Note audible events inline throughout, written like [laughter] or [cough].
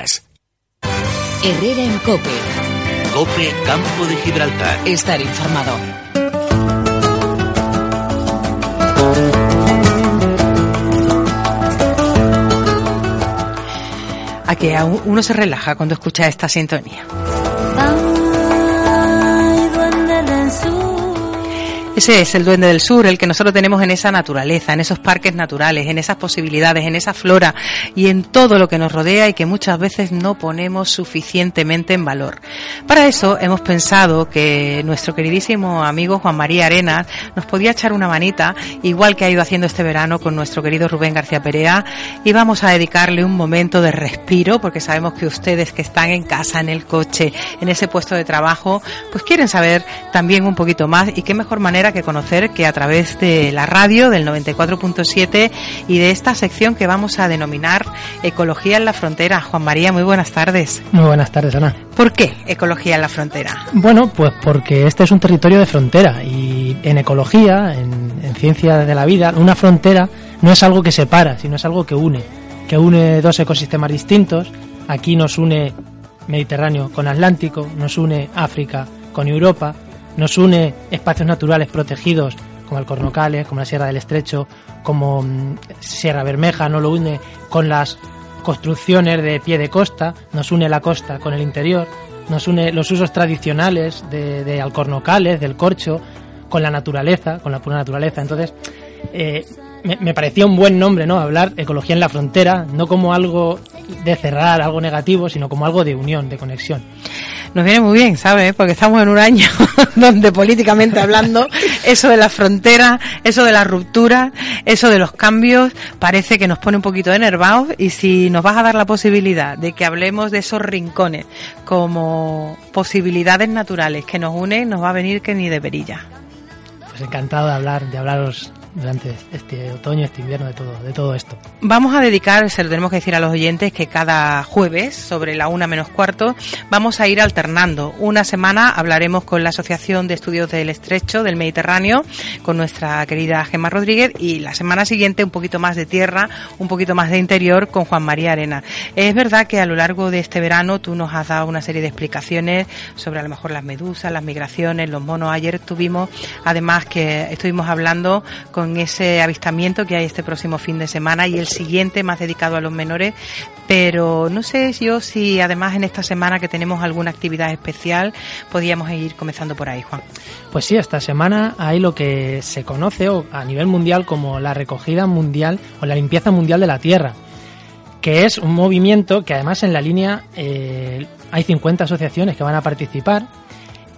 Noticias. Herrera en Cope. Cope Campo de Gibraltar. Estar informado. A que uno se relaja cuando escucha esta sintonía. Ese es el duende del sur, el que nosotros tenemos en esa naturaleza, en esos parques naturales, en esas posibilidades, en esa flora y en todo lo que nos rodea y que muchas veces no ponemos suficientemente en valor. Para eso hemos pensado que nuestro queridísimo amigo Juan María Arenas nos podía echar una manita, igual que ha ido haciendo este verano con nuestro querido Rubén García Perea, y vamos a dedicarle un momento de respiro, porque sabemos que ustedes que están en casa, en el coche, en ese puesto de trabajo, pues quieren saber también un poquito más y qué mejor manera que conocer que a través de la radio del 94.7 y de esta sección que vamos a denominar Ecología en la Frontera. Juan María, muy buenas tardes. Muy buenas tardes, Ana. ¿Por qué Ecología en la Frontera? Bueno, pues porque este es un territorio de frontera y en ecología, en, en ciencia de la vida, una frontera no es algo que separa, sino es algo que une, que une dos ecosistemas distintos. Aquí nos une Mediterráneo con Atlántico, nos une África con Europa, nos une espacios naturales protegidos como el Cornocales, como la Sierra del Estrecho, como mm, Sierra Bermeja, no lo une con las construcciones de pie de costa, nos une la costa con el interior, nos une los usos tradicionales de, Alcornocales, del corcho, con la naturaleza, con la pura naturaleza. Entonces, eh, me, me, parecía un buen nombre, ¿no? Hablar ecología en la frontera, no como algo de cerrar, algo negativo, sino como algo de unión, de conexión nos viene muy bien, ¿sabes? Porque estamos en un año [laughs] donde políticamente hablando, eso de la frontera, eso de la ruptura, eso de los cambios, parece que nos pone un poquito enervados y si nos vas a dar la posibilidad de que hablemos de esos rincones como posibilidades naturales que nos unen, nos va a venir que ni de perilla. Pues encantado de hablar, de hablaros durante este otoño, este invierno, de todo, de todo esto. Vamos a dedicar, se lo tenemos que decir a los oyentes, que cada jueves, sobre la una menos cuarto, vamos a ir alternando. Una semana hablaremos con la Asociación de Estudios del Estrecho del Mediterráneo, con nuestra querida Gemma Rodríguez, y la semana siguiente un poquito más de tierra, un poquito más de interior con Juan María Arena. Es verdad que a lo largo de este verano tú nos has dado una serie de explicaciones sobre a lo mejor las medusas, las migraciones, los monos. Ayer tuvimos, además que estuvimos hablando con con ese avistamiento que hay este próximo fin de semana y el siguiente más dedicado a los menores. Pero no sé yo si además en esta semana que tenemos alguna actividad especial podíamos ir comenzando por ahí, Juan. Pues sí, esta semana hay lo que se conoce a nivel mundial como la recogida mundial o la limpieza mundial de la Tierra que es un movimiento que además en la línea eh, hay 50 asociaciones que van a participar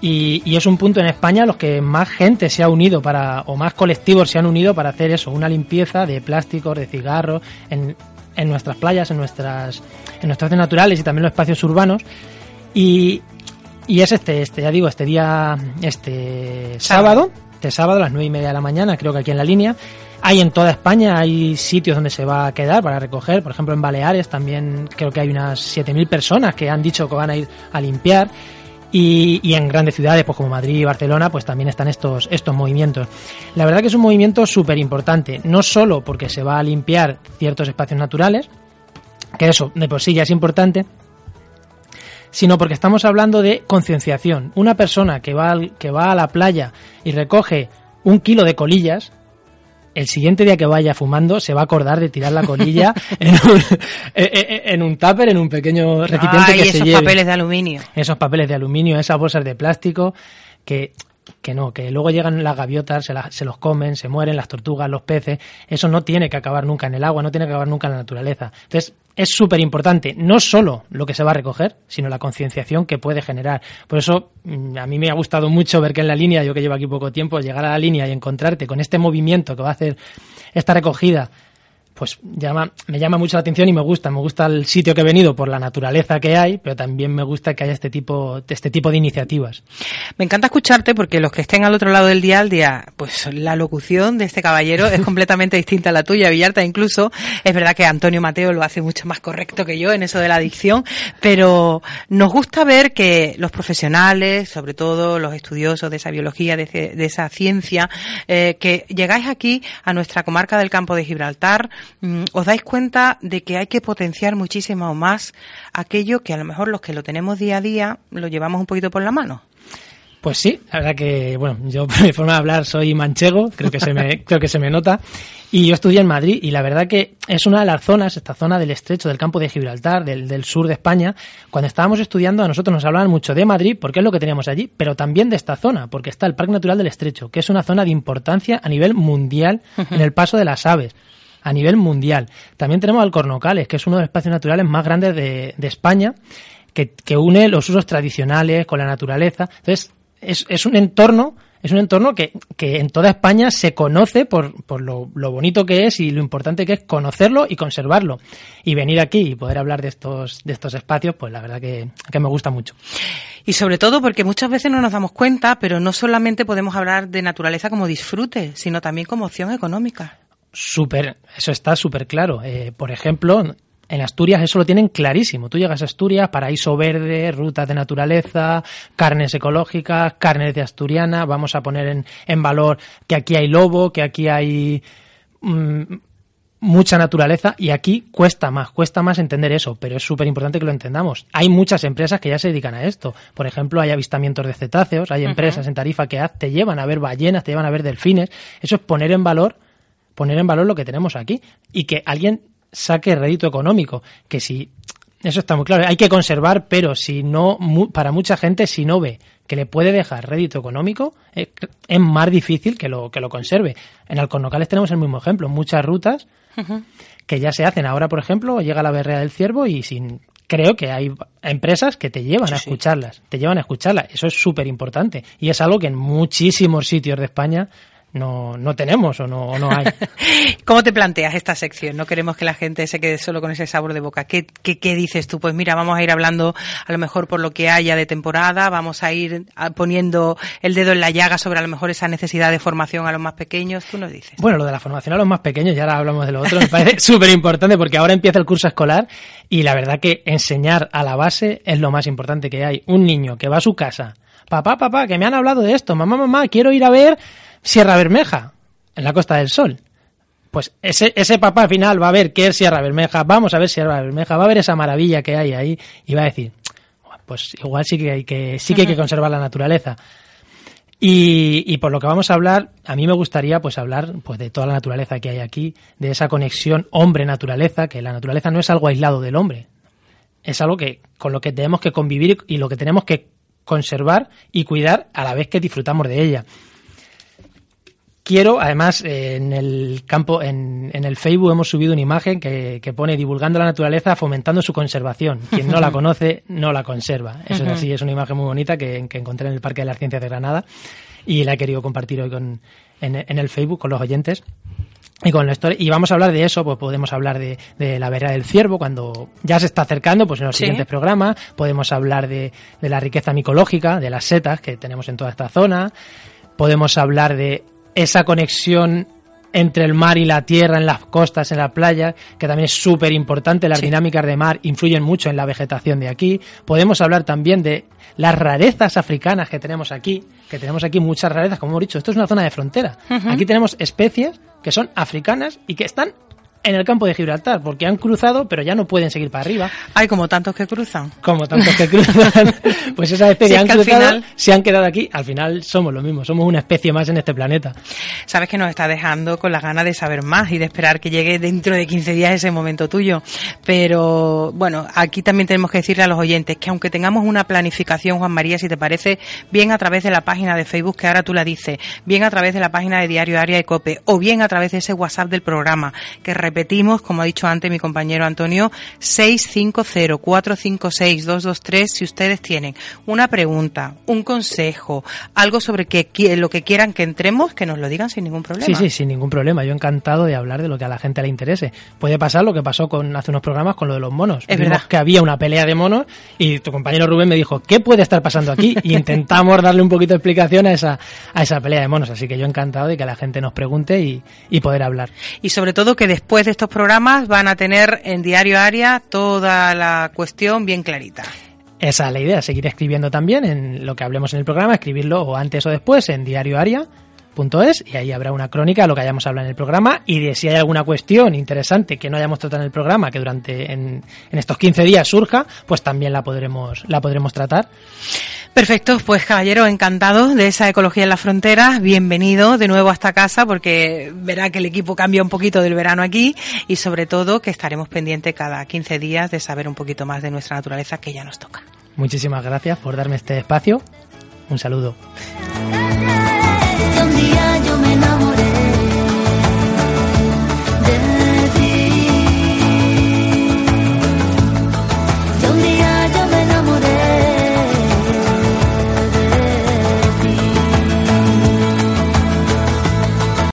y, es un punto en España los que más gente se ha unido para, o más colectivos se han unido para hacer eso, una limpieza de plásticos, de cigarros, en, en nuestras playas, en nuestras, en nuestras zonas naturales y también los espacios urbanos. Y, y es este, este, ya digo, este día, este sábado, este sábado a las nueve y media de la mañana, creo que aquí en la línea. Hay en toda España, hay sitios donde se va a quedar para recoger, por ejemplo en Baleares también creo que hay unas 7.000 personas que han dicho que van a ir a limpiar. Y, en grandes ciudades, pues como Madrid y Barcelona, pues también están estos, estos movimientos. La verdad que es un movimiento súper importante, no solo porque se va a limpiar ciertos espacios naturales, que eso de por sí ya es importante, sino porque estamos hablando de concienciación. Una persona que va, que va a la playa y recoge un kilo de colillas, el siguiente día que vaya fumando se va a acordar de tirar la colilla [laughs] en, un, en, un tupper, en un pequeño recipiente que esos papeles de aluminio. Esos papeles de aluminio, esas bolsas de plástico que que no, que luego llegan las gaviotas, se, se, los comen, se mueren las tortugas, los peces. Eso no tiene que acabar nunca en el agua, no tiene que acabar nunca en la naturaleza. Entonces, es súper importante no solo lo que se va a recoger, sino la concienciación que puede generar. Por eso mm, a mí me ha gustado mucho ver que en la línea, yo que llevo aquí poco tiempo, llegar a la línea y encontrarte con este movimiento que va a hacer esta recogida pues llama, me llama mucho la atención y me gusta. Me gusta el sitio que he venido por la naturaleza que hay, pero también me gusta que haya este tipo, este tipo de iniciativas. Me encanta escucharte porque los que estén al otro lado del día al día, pues la locución de este caballero es [laughs] completamente distinta a la tuya, Villarta. Incluso es verdad que Antonio Mateo lo hace mucho más correcto que yo en eso de la adicción, pero nos gusta ver que los profesionales, sobre todo los estudiosos de esa biología, de, esa ciencia, eh, que llegáis aquí a nuestra comarca del campo de Gibraltar, os dais cuenta de que hay que potenciar muchísimo más aquello que a lo mejor los que lo tenemos día a día lo llevamos un poquito por la mano. Pues sí, la verdad que, bueno, yo por [laughs] mi forma de hablar soy manchego, creo que se me, [laughs] creo que se me nota. Y yo estudié en Madrid y la verdad que es una de las zonas, esta zona del estrecho del campo de Gibraltar, del, del sur de España. Cuando estábamos estudiando a nosotros nos hablaban mucho de Madrid porque es lo que teníamos allí, pero también de esta zona, porque está el Parque Natural del Estrecho, que es una zona de importancia a nivel mundial en el paso de las aves a nivel mundial. También tenemos Alcornocales, que es uno de los espacios naturales más grandes de, España, que, que, une los usos tradicionales con la naturaleza. Entonces, es, es un entorno es un entorno que, que, en toda España se conoce por, por lo, lo, bonito que es y lo importante que es conocerlo y conservarlo. Y venir aquí y poder hablar de estos, de estos espacios, pues la verdad que, que me gusta mucho. Y sobre todo porque muchas veces no nos damos cuenta, pero no solamente podemos hablar de naturaleza como disfrute, sino también como opción económica. Súper, eso está súper claro. Eh, por ejemplo, en Asturias eso lo tienen clarísimo. Tú llegas a Asturias, paraíso verde, rutas de naturaleza, carnes ecológicas, carnes de asturiana. Vamos a poner en, en valor que aquí hay lobo, que aquí hay mmm, mucha naturaleza y aquí cuesta más, cuesta más entender eso, pero es súper importante que lo entendamos. Hay muchas empresas que ya se dedican a esto. Por ejemplo, hay avistamientos de cetáceos, hay empresas uh -huh. en Tarifa que te llevan a ver ballenas, te llevan a ver delfines. Eso es poner en valor poner en valor lo que tenemos aquí y que alguien saque rédito económico, que si eso está muy claro, hay que conservar, pero si no para mucha gente si no ve que le puede dejar rédito económico, es, es más difícil que lo que lo conserve. En Alcornocales tenemos el mismo ejemplo, muchas rutas uh -huh. que ya se hacen. Ahora, por ejemplo, llega la berrea del ciervo y sin creo que hay empresas que te llevan sí, a escucharlas, sí. te llevan a escucharlas. Eso es súper importante y es algo que en muchísimos sitios de España no, no tenemos o no, o no hay. [laughs] ¿Cómo te planteas esta sección? No queremos que la gente se quede solo con ese sabor de boca. ¿Qué, qué, qué dices tú? Pues mira, vamos a ir hablando a lo mejor por lo que haya de temporada, vamos a ir poniendo el dedo en la llaga sobre a lo mejor esa necesidad de formación a los más pequeños. Tú nos dices. Bueno, lo de la formación a los más pequeños, ya ahora hablamos de lo otro, me parece [laughs] súper importante porque ahora empieza el curso escolar y la verdad que enseñar a la base es lo más importante que hay. Un niño que va a su casa, papá, papá, que me han hablado de esto, mamá, mamá, quiero ir a ver Sierra Bermeja, en la Costa del Sol. Pues ese, ese papá al final va a ver qué es Sierra Bermeja, vamos a ver Sierra Bermeja, va a ver esa maravilla que hay ahí y va a decir, pues igual sí que hay que, sí que, hay que conservar la naturaleza. Y, y, por lo que vamos a hablar, a mí me gustaría pues hablar pues de toda la naturaleza que hay aquí, de esa conexión hombre-naturaleza, que la naturaleza no es algo aislado del hombre, es algo que con lo que tenemos que convivir y lo que tenemos que conservar y cuidar a la vez que disfrutamos de ella quiero, además, en el campo, en, en, el Facebook hemos subido una imagen que, que, pone divulgando la naturaleza, fomentando su conservación. Quien no la [laughs] conoce, no la conserva. Eso es así, es una imagen muy bonita que, que, encontré en el Parque de las Ciencias de Granada y la he querido compartir hoy con, en, en el Facebook con los oyentes. Y con la historia, y vamos a hablar de eso, pues podemos hablar de, de la vera del ciervo cuando ya se está acercando, pues en los sí. siguientes programas, podemos hablar de, de la riqueza micológica, de las setas que tenemos en toda esta zona, podemos hablar de esa conexión entre el mar y la tierra, en las costas, en la playa, que también es súper importante. Las sí. dinámicas de mar influyen mucho en la vegetación de aquí. Podemos hablar también de las rarezas africanas que tenemos aquí, que tenemos aquí muchas rarezas, como hemos dicho, esto es una zona de frontera. Uh -huh. Aquí tenemos especies que son africanas y que están en el campo de Gibraltar, porque han cruzado, pero ya no pueden seguir para arriba. Hay como tantos que cruzan. Como tantos que cruzan. [laughs] pues esas especies si han cruzado, final... se han quedado aquí. Al final somos lo mismo, somos una especie más en este planeta. Sabes que nos está dejando con las ganas de saber más y de esperar que llegue dentro de 15 días ese momento tuyo. Pero bueno, aquí también tenemos que decirle a los oyentes que aunque tengamos una planificación, Juan María, si te parece, bien a través de la página de Facebook, que ahora tú la dices, bien a través de la página de Diario Área de Cope, o bien a través de ese WhatsApp del programa, que repetimos, como ha dicho antes mi compañero Antonio, 650-456-223 si ustedes tienen una pregunta, un consejo, algo sobre que, lo que quieran que entremos, que nos lo digan sin ningún problema. Sí, sí, sin ningún problema. Yo encantado de hablar de lo que a la gente le interese. Puede pasar lo que pasó con hace unos programas con lo de los monos. Es verdad. que había una pelea de monos y tu compañero Rubén me dijo, ¿qué puede estar pasando aquí? Y [laughs] intentamos darle un poquito de explicación a esa, a esa pelea de monos. Así que yo encantado de que la gente nos pregunte y, y poder hablar. Y sobre todo que después de estos programas van a tener en Diario Aria toda la cuestión bien clarita. Esa es la idea, seguir escribiendo también en lo que hablemos en el programa, escribirlo o antes o después en Diario Aria es y ahí habrá una crónica de lo que hayamos hablado en el programa y de si hay alguna cuestión interesante que no hayamos tratado en el programa que durante en, en estos 15 días surja, pues también la podremos la podremos tratar. Perfecto, pues caballero, encantado de esa ecología en la frontera. Bienvenido de nuevo a esta casa porque verá que el equipo cambia un poquito del verano aquí y sobre todo que estaremos pendientes cada 15 días de saber un poquito más de nuestra naturaleza que ya nos toca. Muchísimas gracias por darme este espacio. Un saludo.